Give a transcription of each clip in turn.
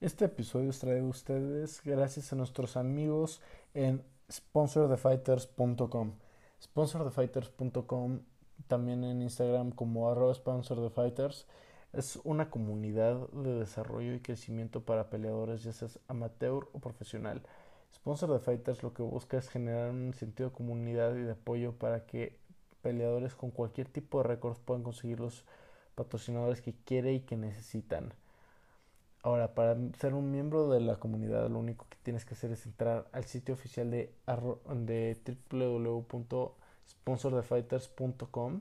Este episodio es traído a ustedes gracias a nuestros amigos en sponsorthefighters.com. Sponsorthefighters.com, también en Instagram como arroba sponsorthefighters, es una comunidad de desarrollo y crecimiento para peleadores, ya sea amateur o profesional. Sponsor de Fighters lo que busca es generar un sentido de comunidad y de apoyo para que peleadores con cualquier tipo de récords puedan conseguir los patrocinadores que quiere y que necesitan. Ahora, para ser un miembro de la comunidad, lo único que tienes que hacer es entrar al sitio oficial de, de www.sponsordefighters.com,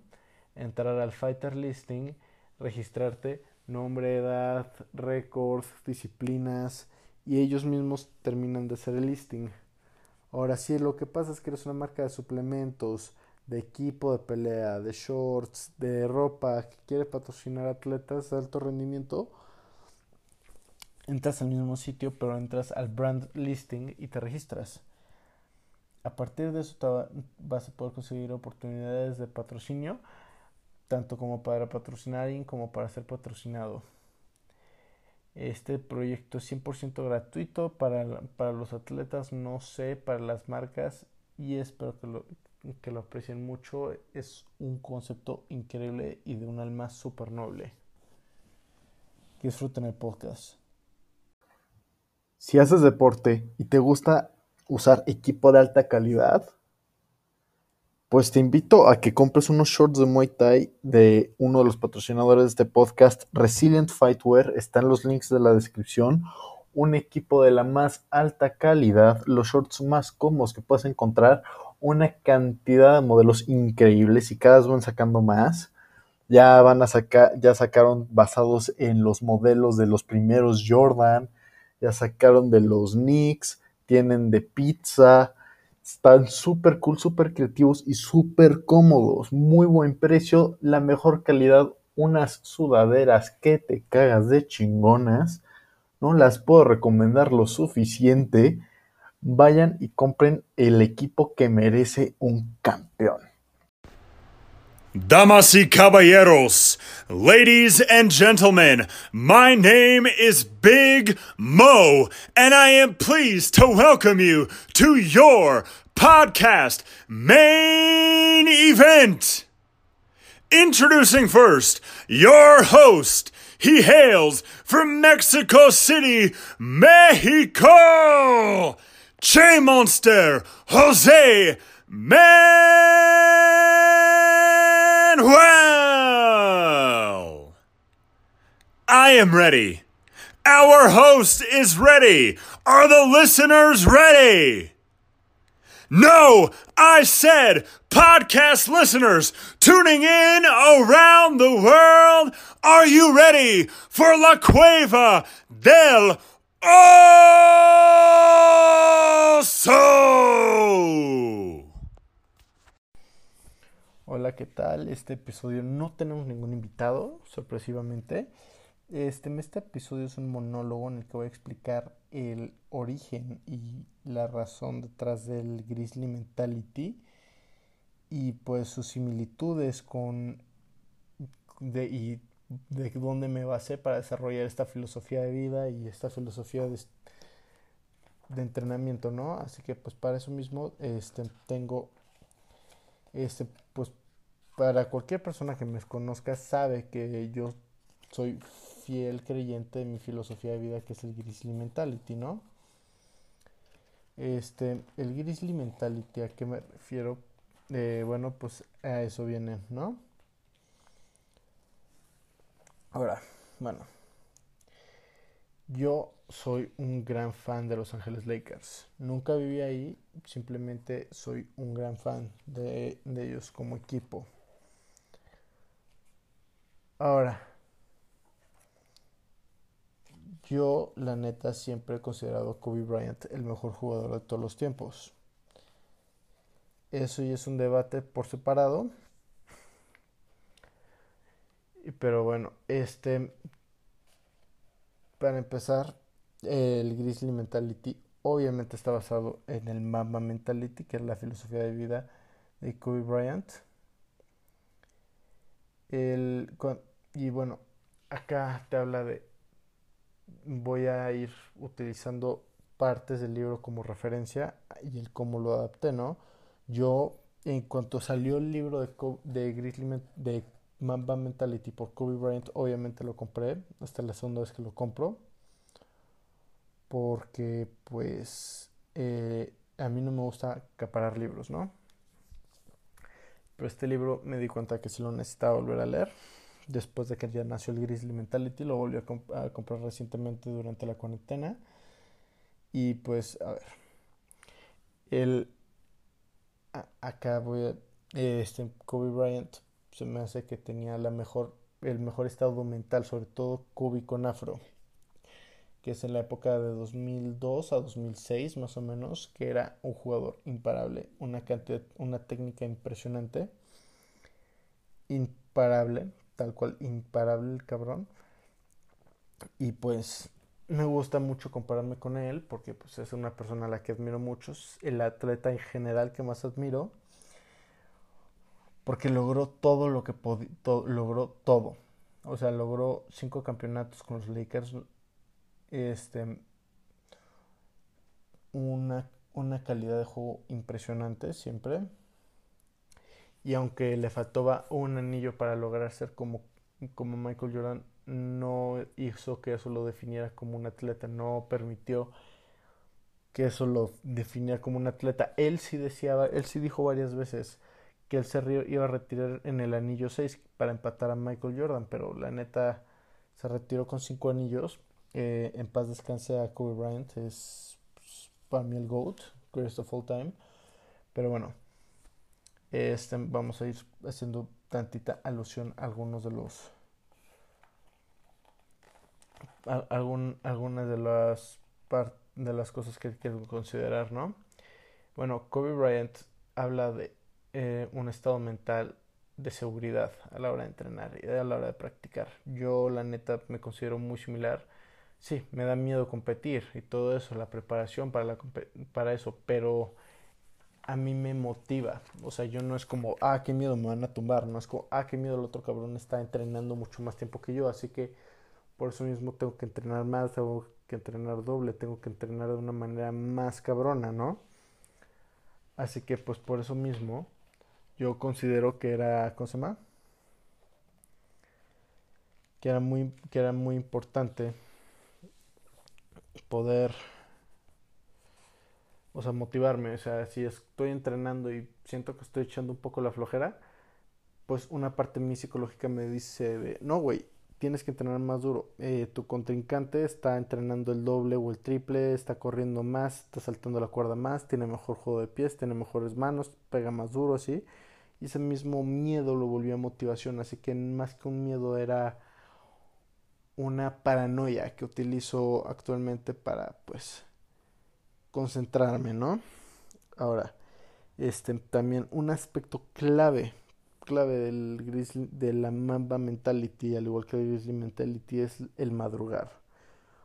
entrar al Fighter Listing, registrarte, nombre, edad, récords, disciplinas, y ellos mismos terminan de hacer el listing. Ahora sí, lo que pasa es que eres una marca de suplementos, de equipo de pelea, de shorts, de ropa, que quiere patrocinar atletas de alto rendimiento, entras al mismo sitio, pero entras al brand listing y te registras. A partir de eso vas a poder conseguir oportunidades de patrocinio, tanto como para patrocinar como para ser patrocinado. Este proyecto es 100% gratuito para, para los atletas, no sé, para las marcas y espero que lo, que lo aprecien mucho. Es un concepto increíble y de un alma súper noble. Que disfruten el podcast. Si haces deporte y te gusta usar equipo de alta calidad, pues te invito a que compres unos shorts de Muay Thai de uno de los patrocinadores de este podcast, Resilient Fightwear. Están los links de la descripción. Un equipo de la más alta calidad, los shorts más cómodos que puedes encontrar, una cantidad de modelos increíbles y cada vez van sacando más. Ya van a sacar, ya sacaron basados en los modelos de los primeros Jordan, ya sacaron de los Knicks, tienen de pizza, están súper cool, súper creativos y súper cómodos. Muy buen precio, la mejor calidad, unas sudaderas que te cagas de chingonas. No las puedo recomendar lo suficiente. Vayan y compren el equipo que merece un campeón. Damas y caballeros, ladies and gentlemen, my name is Big Mo, and I am pleased to welcome you to your podcast main event. Introducing first, your host. He hails from Mexico City, Mexico. Che Monster, Jose Manuel. I am ready. Our host is ready. Are the listeners ready? No, I said podcast listeners tuning in around the world. Are you ready for La Cueva del Oso? Hola, ¿qué tal? Este episodio no tenemos ningún invitado, sorpresivamente. Este, este episodio es un monólogo en el que voy a explicar el origen y la razón detrás del Grizzly Mentality y pues sus similitudes con de, y de dónde me basé para desarrollar esta filosofía de vida y esta filosofía de, de entrenamiento, ¿no? Así que pues para eso mismo este tengo este para cualquier persona que me conozca sabe que yo soy fiel creyente de mi filosofía de vida que es el Grizzly Mentality, ¿no? Este, el Grizzly Mentality, ¿a qué me refiero? Eh, bueno, pues a eso viene, ¿no? Ahora, bueno, yo soy un gran fan de Los Ángeles Lakers. Nunca viví ahí, simplemente soy un gran fan de, de ellos como equipo. Ahora, yo la neta siempre he considerado a Kobe Bryant el mejor jugador de todos los tiempos. Eso ya es un debate por separado. Pero bueno, este para empezar, el Grizzly Mentality obviamente está basado en el Mamba Mentality, que es la filosofía de vida de Kobe Bryant. El, y bueno, acá te habla de voy a ir utilizando partes del libro como referencia y el cómo lo adapté, ¿no? Yo, en cuanto salió el libro de, de de Mamba Mentality por Kobe Bryant, obviamente lo compré. Es la segunda vez que lo compro. Porque, pues, eh, a mí no me gusta acaparar libros, ¿no? Pero este libro me di cuenta que si lo necesitaba volver a leer. Después de que ya nació el Grizzly Mentality, lo volví a, comprar recientemente durante la cuarentena. Y pues, a ver. El. acá voy a. Este, Kobe Bryant se me hace que tenía la mejor, el mejor estado mental, sobre todo Kobe con afro que es en la época de 2002 a 2006 más o menos, que era un jugador imparable, una cantidad, una técnica impresionante, imparable, tal cual imparable el cabrón. Y pues me gusta mucho compararme con él porque pues es una persona a la que admiro mucho, el atleta en general que más admiro, porque logró todo lo que podía, logró todo. O sea, logró cinco campeonatos con los Lakers, este, una, una calidad de juego impresionante siempre. Y aunque le faltaba un anillo para lograr ser como, como Michael Jordan, no hizo que eso lo definiera como un atleta, no permitió que eso lo definiera como un atleta. Él sí decía, él sí dijo varias veces que él se iba a retirar en el anillo 6 para empatar a Michael Jordan, pero la neta se retiró con 5 anillos eh, en paz descanse a Kobe Bryant, es pues, para mí el GOAT, greatest of all time. Pero bueno, este, vamos a ir haciendo tantita alusión a algunos de los. algunas de las, de las cosas que quiero considerar, ¿no? Bueno, Kobe Bryant habla de eh, un estado mental de seguridad a la hora de entrenar y a la hora de practicar. Yo, la neta, me considero muy similar sí, me da miedo competir y todo eso, la preparación para, la, para eso, pero a mí me motiva. O sea, yo no es como, ah, qué miedo me van a tumbar, no es como, ah, qué miedo el otro cabrón está entrenando mucho más tiempo que yo, así que por eso mismo tengo que entrenar más, tengo que entrenar doble, tengo que entrenar de una manera más cabrona, ¿no? Así que pues por eso mismo yo considero que era, ¿cómo se llama? Que era muy, que era muy importante poder, o sea, motivarme. O sea, si estoy entrenando y siento que estoy echando un poco la flojera, pues una parte de mi psicológica me dice no, güey, tienes que entrenar más duro. Eh, tu contrincante está entrenando el doble o el triple, está corriendo más, está saltando la cuerda más, tiene mejor juego de pies, tiene mejores manos, pega más duro así. Y ese mismo miedo lo volvió a motivación, así que más que un miedo era una paranoia que utilizo actualmente para pues concentrarme, ¿no? Ahora, este también un aspecto clave, clave del grizzly, de la Mamba Mentality, al igual que el Grizzly Mentality, es el madrugar.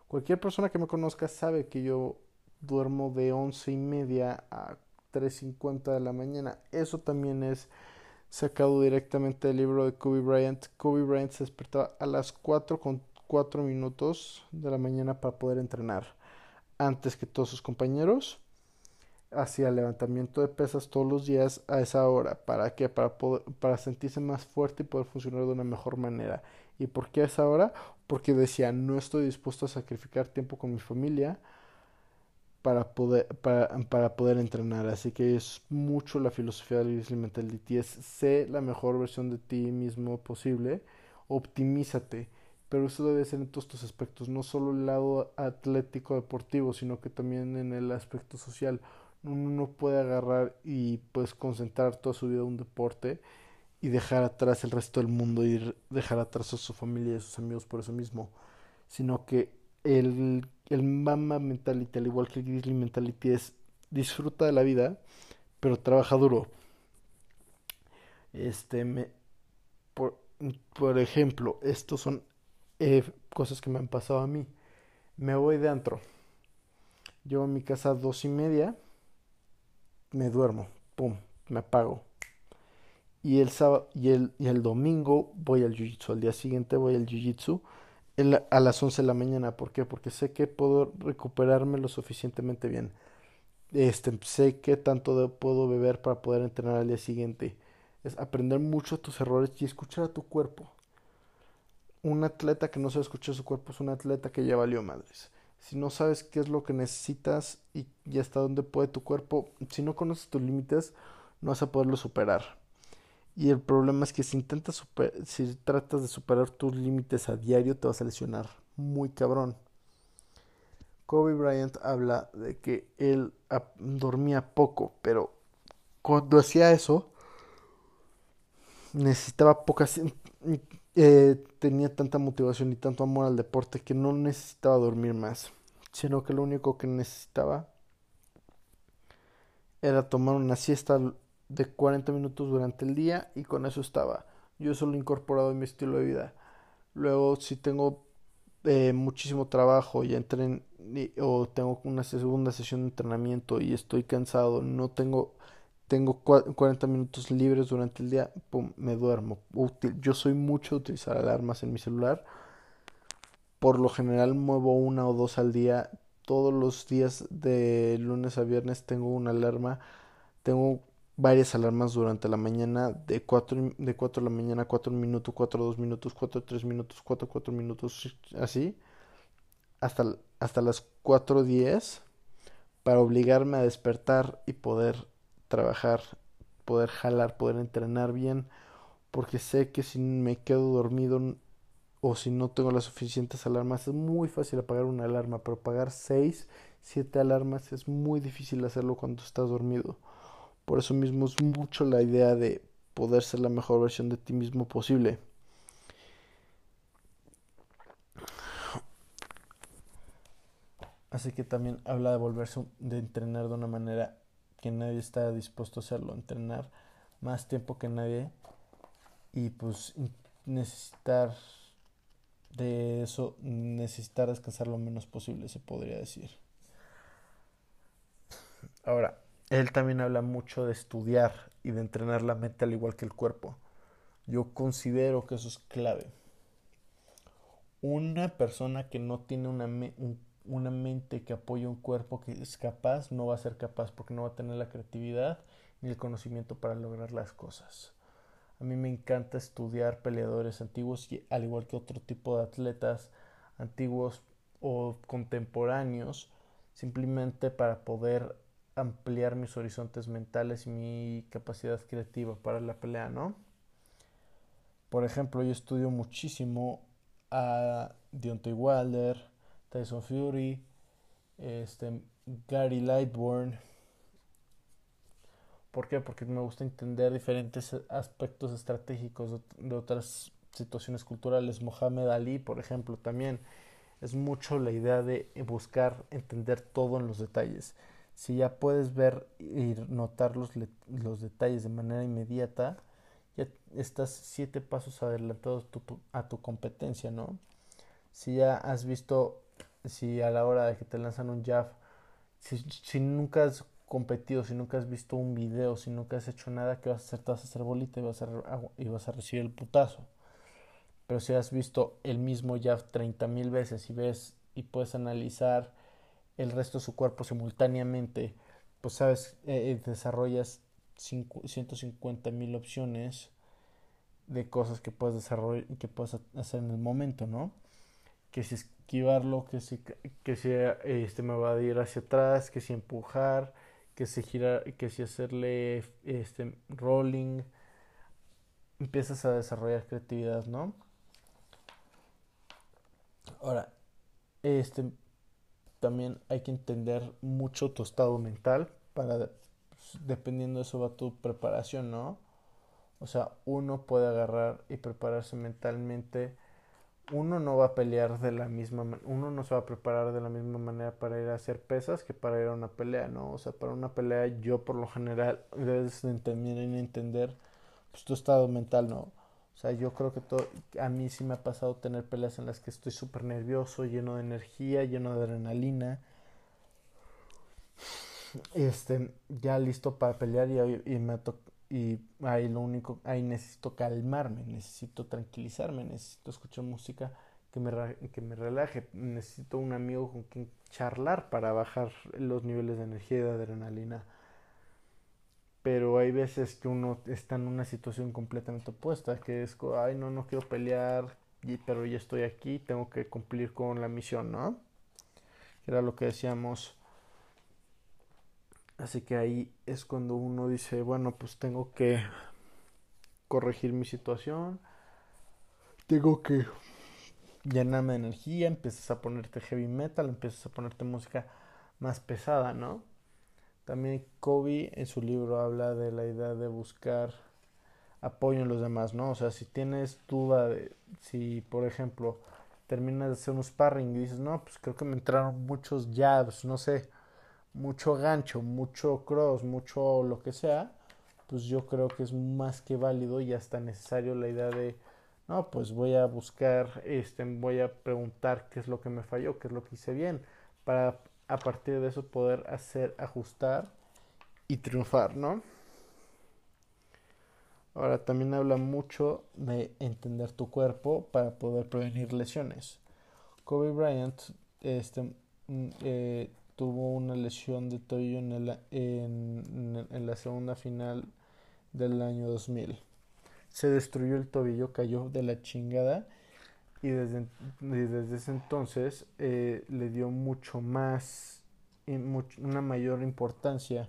Cualquier persona que me conozca sabe que yo duermo de once y media a 3.50 de la mañana. Eso también es sacado directamente del libro de Kobe Bryant. Kobe Bryant se despertaba a las 4 con cuatro minutos de la mañana para poder entrenar antes que todos sus compañeros. Hacía levantamiento de pesas todos los días a esa hora. ¿Para qué? Para, poder, para sentirse más fuerte y poder funcionar de una mejor manera. ¿Y por qué a esa hora? Porque decía, no estoy dispuesto a sacrificar tiempo con mi familia para poder, para, para poder entrenar. Así que es mucho la filosofía del Grizzly Mentality. Es sé la mejor versión de ti mismo posible. Optimízate pero eso debe ser en todos estos aspectos, no solo el lado atlético deportivo, sino que también en el aspecto social. Uno no puede agarrar y pues concentrar toda su vida en un deporte y dejar atrás el resto del mundo y dejar atrás a su familia y a sus amigos por eso mismo, sino que el, el Mama Mentality, al igual que el Grizzly Mentality, es disfruta de la vida, pero trabaja duro. Este, me, por, por ejemplo, estos son eh, cosas que me han pasado a mí. Me voy de antro. Llevo a mi casa a dos y media. Me duermo. Pum. Me apago. Y el sábado y el, y el domingo voy al jiu-jitsu. Al día siguiente voy al jiu-jitsu. a las 11 de la mañana. ¿Por qué? Porque sé que puedo recuperarme lo suficientemente bien. Este, sé que tanto puedo beber para poder entrenar al día siguiente. Es aprender mucho tus errores y escuchar a tu cuerpo. Un atleta que no sabe escuchar su cuerpo es un atleta que ya valió madres. Si no sabes qué es lo que necesitas y, y hasta dónde puede tu cuerpo, si no conoces tus límites, no vas a poderlo superar. Y el problema es que si intentas si tratas de superar tus límites a diario, te vas a lesionar muy cabrón. Kobe Bryant habla de que él dormía poco, pero cuando hacía eso, necesitaba pocas. Eh, tenía tanta motivación y tanto amor al deporte que no necesitaba dormir más, sino que lo único que necesitaba era tomar una siesta de 40 minutos durante el día y con eso estaba. Yo eso lo he incorporado en mi estilo de vida. Luego, si tengo eh, muchísimo trabajo y entren o tengo una segunda sesión de entrenamiento y estoy cansado, no tengo tengo 40 minutos libres durante el día, me duermo. Útil. Yo soy mucho de utilizar alarmas en mi celular. Por lo general muevo una o dos al día. Todos los días de lunes a viernes tengo una alarma. Tengo varias alarmas durante la mañana de 4, de 4 de la mañana, 4 minutos, 4 2 minutos, 4 3 minutos, 4 4 minutos, así, hasta, hasta las 4.10 para obligarme a despertar y poder trabajar, poder jalar, poder entrenar bien, porque sé que si me quedo dormido o si no tengo las suficientes alarmas, es muy fácil apagar una alarma, pero apagar 6, 7 alarmas es muy difícil hacerlo cuando estás dormido. Por eso mismo es mucho la idea de poder ser la mejor versión de ti mismo posible. Así que también habla de volverse de entrenar de una manera que nadie está dispuesto a hacerlo, entrenar más tiempo que nadie y pues necesitar de eso, necesitar descansar lo menos posible, se podría decir. Ahora, él también habla mucho de estudiar y de entrenar la mente al igual que el cuerpo. Yo considero que eso es clave. Una persona que no tiene una, una mente que apoya un cuerpo que es capaz, no va a ser capaz porque no va a tener la creatividad ni el conocimiento para lograr las cosas. A mí me encanta estudiar peleadores antiguos al igual que otro tipo de atletas antiguos o contemporáneos, simplemente para poder ampliar mis horizontes mentales y mi capacidad creativa para la pelea, ¿no? Por ejemplo, yo estudio muchísimo a Deontay Wilder, Tyson Fury, este, Gary Lightborn. ¿Por qué? Porque me gusta entender diferentes aspectos estratégicos de otras situaciones culturales. Mohamed Ali, por ejemplo, también es mucho la idea de buscar entender todo en los detalles si ya puedes ver y notar los, los detalles de manera inmediata, ya estás siete pasos adelantados a tu competencia, ¿no? Si ya has visto, si a la hora de que te lanzan un jab, si, si nunca has competido, si nunca has visto un video, si nunca has hecho nada, ¿qué vas a hacer? Te vas a hacer bolita y vas a, y vas a recibir el putazo. Pero si has visto el mismo jab 30 mil veces y ves y puedes analizar el resto de su cuerpo simultáneamente, pues sabes, eh, eh, desarrollas 150 mil opciones de cosas que puedes desarrollar que puedes hacer en el momento, ¿no? Que si esquivarlo, que si, que si este, me va a ir hacia atrás, que si empujar, que si girar, que si hacerle este rolling, empiezas a desarrollar creatividad, ¿no? Ahora, este también hay que entender mucho tu estado mental para, pues, dependiendo de eso va tu preparación, ¿no? O sea, uno puede agarrar y prepararse mentalmente. Uno no va a pelear de la misma uno no se va a preparar de la misma manera para ir a hacer pesas que para ir a una pelea, ¿no? O sea, para una pelea yo por lo general debes entender entender pues, tu estado mental, ¿no? O sea, yo creo que todo, a mí sí me ha pasado tener peleas en las que estoy súper nervioso, lleno de energía, lleno de adrenalina. Este, ya listo para pelear y, y me y ahí lo único, ahí necesito calmarme, necesito tranquilizarme, necesito escuchar música que me, que me relaje. Necesito un amigo con quien charlar para bajar los niveles de energía y de adrenalina. Pero hay veces que uno está en una situación completamente opuesta, que es, ay, no, no quiero pelear, pero ya estoy aquí, tengo que cumplir con la misión, ¿no? Era lo que decíamos. Así que ahí es cuando uno dice, bueno, pues tengo que corregir mi situación, tengo que llenarme de energía, empiezas a ponerte heavy metal, empiezas a ponerte música más pesada, ¿no? También Kobe en su libro habla de la idea de buscar apoyo en los demás, ¿no? O sea, si tienes duda si, por ejemplo, terminas de hacer un sparring y dices, no, pues creo que me entraron muchos jabs, no sé, mucho gancho, mucho cross, mucho lo que sea, pues yo creo que es más que válido y hasta necesario la idea de no, pues voy a buscar, este, voy a preguntar qué es lo que me falló, qué es lo que hice bien, para a partir de eso poder hacer, ajustar y triunfar, ¿no? Ahora también habla mucho de entender tu cuerpo para poder prevenir lesiones. Kobe Bryant este, mm, eh, tuvo una lesión de tobillo en, el, en, en la segunda final del año 2000 se destruyó el tobillo, cayó de la chingada y desde, desde ese entonces eh, le dio mucho más, una mayor importancia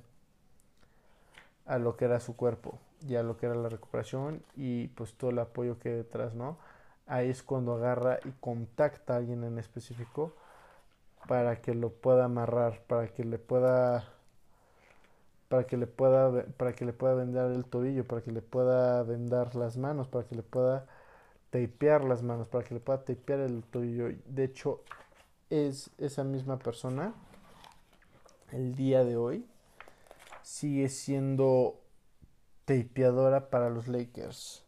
a lo que era su cuerpo y a lo que era la recuperación y pues todo el apoyo que hay detrás, ¿no? Ahí es cuando agarra y contacta a alguien en específico para que lo pueda amarrar, para que le pueda para que le pueda para que le pueda vendar el tobillo, para que le pueda vendar las manos, para que le pueda tapear las manos, para que le pueda tapear el tobillo. De hecho, es esa misma persona el día de hoy sigue siendo tapeadora para los Lakers.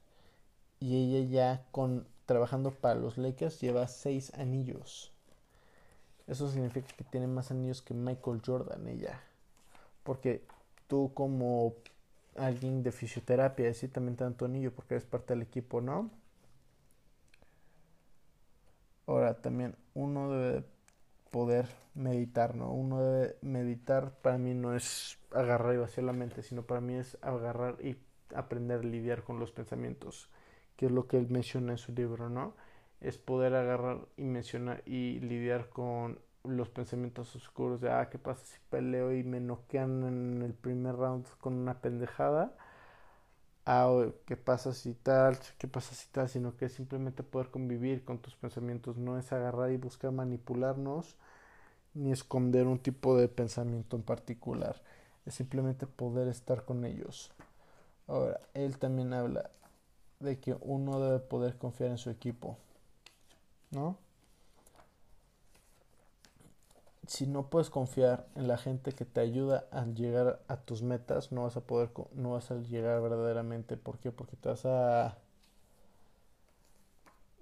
Y ella ya con trabajando para los Lakers lleva seis anillos. Eso significa que tiene más anillos que Michael Jordan ella. Porque tú como alguien de fisioterapia, decir también tanto anillo porque eres parte del equipo, ¿no? Ahora también uno debe poder meditar, ¿no? Uno debe meditar para mí no es agarrar y vaciar la mente, sino para mí es agarrar y aprender a lidiar con los pensamientos, que es lo que él menciona en su libro, ¿no? Es poder agarrar y mencionar y lidiar con los pensamientos oscuros de, ah, ¿qué pasa si peleo y me noquean en el primer round con una pendejada? Ah, ¿qué pasa si tal? ¿Qué pasa si tal? Sino que es simplemente poder convivir con tus pensamientos, no es agarrar y buscar manipularnos ni esconder un tipo de pensamiento en particular, es simplemente poder estar con ellos. Ahora, él también habla de que uno debe poder confiar en su equipo, ¿no? si no puedes confiar en la gente que te ayuda a llegar a tus metas, no vas a poder, no vas a llegar verdaderamente. ¿Por qué? Porque te vas a,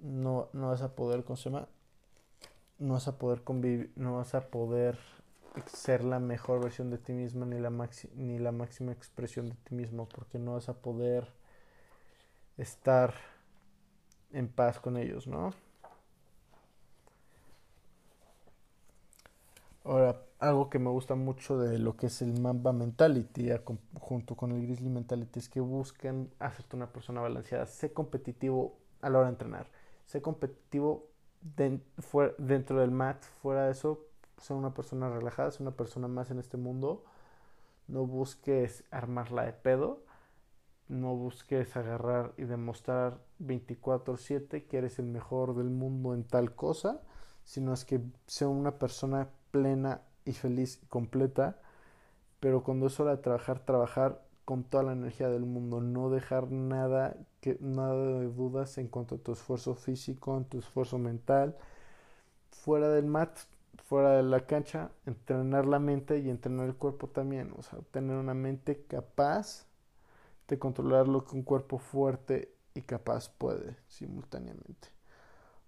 no, no vas a poder, ¿cómo? No vas a poder convivir, no vas a poder ser la mejor versión de ti mismo ni la, ni la máxima expresión de ti mismo, porque no vas a poder estar en paz con ellos, ¿no? Ahora, algo que me gusta mucho de lo que es el Mamba Mentality junto con el Grizzly Mentality es que buscan hacerte una persona balanceada. Sé competitivo a la hora de entrenar. Sé competitivo dentro del mat. Fuera de eso, sé una persona relajada, sé una persona más en este mundo. No busques armarla de pedo. No busques agarrar y demostrar 24/7 que eres el mejor del mundo en tal cosa. Sino es que sea una persona plena y feliz y completa, pero cuando es hora de trabajar, trabajar con toda la energía del mundo, no dejar nada, que, nada de dudas en cuanto a tu esfuerzo físico, en tu esfuerzo mental, fuera del mat, fuera de la cancha, entrenar la mente y entrenar el cuerpo también, o sea, tener una mente capaz de controlar lo que un cuerpo fuerte y capaz puede simultáneamente.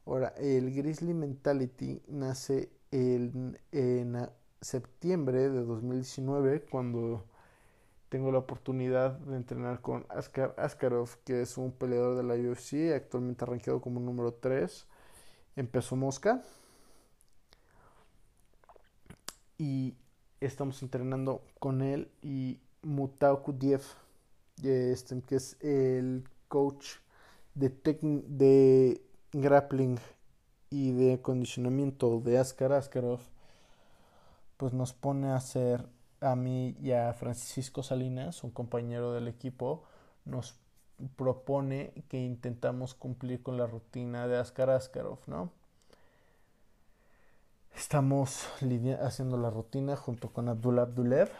Ahora, el Grizzly Mentality nace en, septiembre de 2019 cuando tengo la oportunidad de entrenar con Askar Askarov, que es un peleador de la UFC, actualmente arranqueado como número 3 empezó Mosca. Y estamos entrenando con él y Mutao Kudiev, este, que es el coach de, de grappling y de acondicionamiento de Askar Askarov, pues nos pone a hacer a mí y a Francisco Salinas, un compañero del equipo, nos propone que intentamos cumplir con la rutina de Askar Askarov, ¿no? Estamos haciendo la rutina junto con Abdullah Abdulev.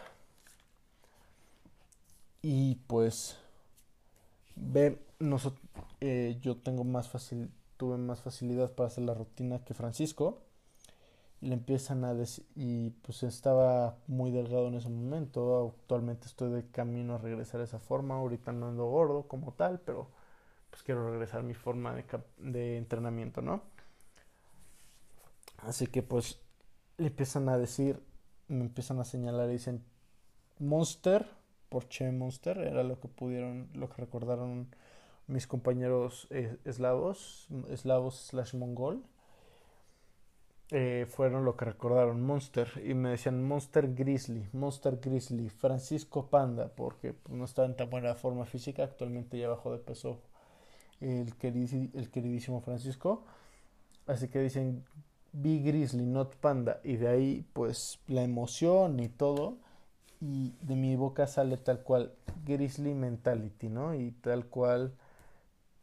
Y pues ve, eh, yo tengo más fácil, tuve más facilidad para hacer la rutina que Francisco. Y le empiezan a decir, y pues estaba muy delgado en ese momento. Actualmente estoy de camino a regresar a esa forma. Ahorita no ando gordo como tal, pero pues quiero regresar a mi forma de, de entrenamiento, ¿no? Así que pues le empiezan a decir, me empiezan a señalar y dicen Monster por Che Monster, era lo que pudieron, lo que recordaron mis compañeros eh, eslavos, eslavos slash mongol. Eh, fueron lo que recordaron Monster y me decían Monster Grizzly, Monster Grizzly, Francisco Panda, porque pues, no estaba en tan buena forma física, actualmente ya bajó de peso el, queridísimo Francisco. Así que dicen Big Grizzly, not Panda. Y de ahí, pues, la emoción y todo. Y de mi boca sale tal cual Grizzly Mentality, ¿no? Y tal cual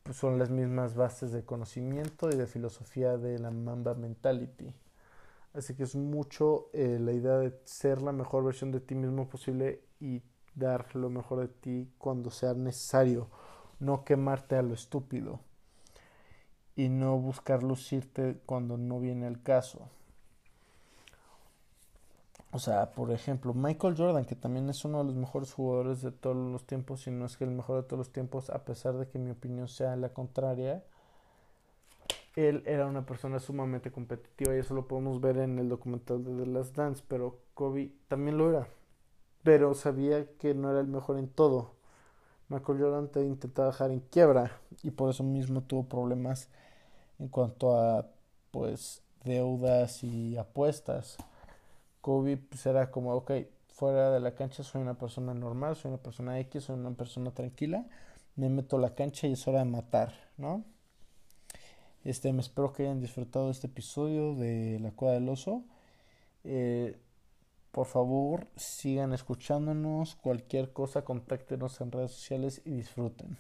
pues, son las mismas bases de conocimiento y de filosofía de la Mamba Mentality. Así que es mucho eh, la idea de ser la mejor versión de ti mismo posible y dar lo mejor de ti cuando sea necesario. No quemarte a lo estúpido y no buscar lucirte cuando no viene el caso. O sea, por ejemplo, Michael Jordan, que también es uno de los mejores jugadores de todos los tiempos, y no es que el mejor de todos los tiempos, a pesar de que mi opinión sea la contraria, él era una persona sumamente competitiva y eso lo podemos ver en el documental de The Last Dance, pero Kobe también lo era, pero sabía que no era el mejor en todo. Michael Jordan te intentaba dejar en quiebra y por eso mismo tuvo problemas en cuanto a pues deudas y apuestas. Kobe pues era como, ok, fuera de la cancha soy una persona normal, soy una persona X, soy una persona tranquila, me meto a la cancha y es hora de matar, ¿no? Este, me espero que hayan disfrutado este episodio de La Cueva del Oso. Eh, por favor, sigan escuchándonos. Cualquier cosa, contáctenos en redes sociales y disfruten.